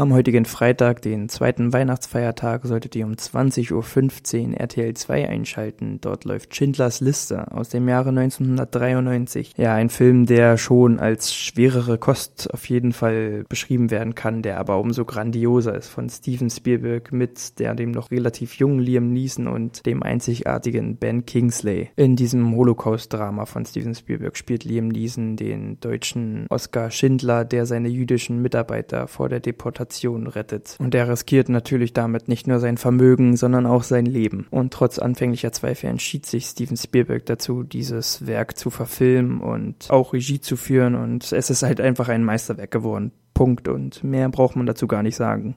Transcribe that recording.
Am heutigen Freitag, den zweiten Weihnachtsfeiertag, solltet ihr um 20.15 Uhr RTL 2 einschalten. Dort läuft Schindlers Liste aus dem Jahre 1993. Ja, ein Film, der schon als schwerere Kost auf jeden Fall beschrieben werden kann, der aber umso grandioser ist von Steven Spielberg mit der dem noch relativ jungen Liam Neeson und dem einzigartigen Ben Kingsley. In diesem Holocaust-Drama von Steven Spielberg spielt Liam Neeson den deutschen Oskar Schindler, der seine jüdischen Mitarbeiter vor der Deportation Deportation rettet. Und er riskiert natürlich damit nicht nur sein Vermögen, sondern auch sein Leben. Und trotz anfänglicher Zweifel entschied sich Steven Spielberg dazu, dieses Werk zu verfilmen und auch Regie zu führen. Und es ist halt einfach ein Meisterwerk geworden. Punkt. Und mehr braucht man dazu gar nicht sagen.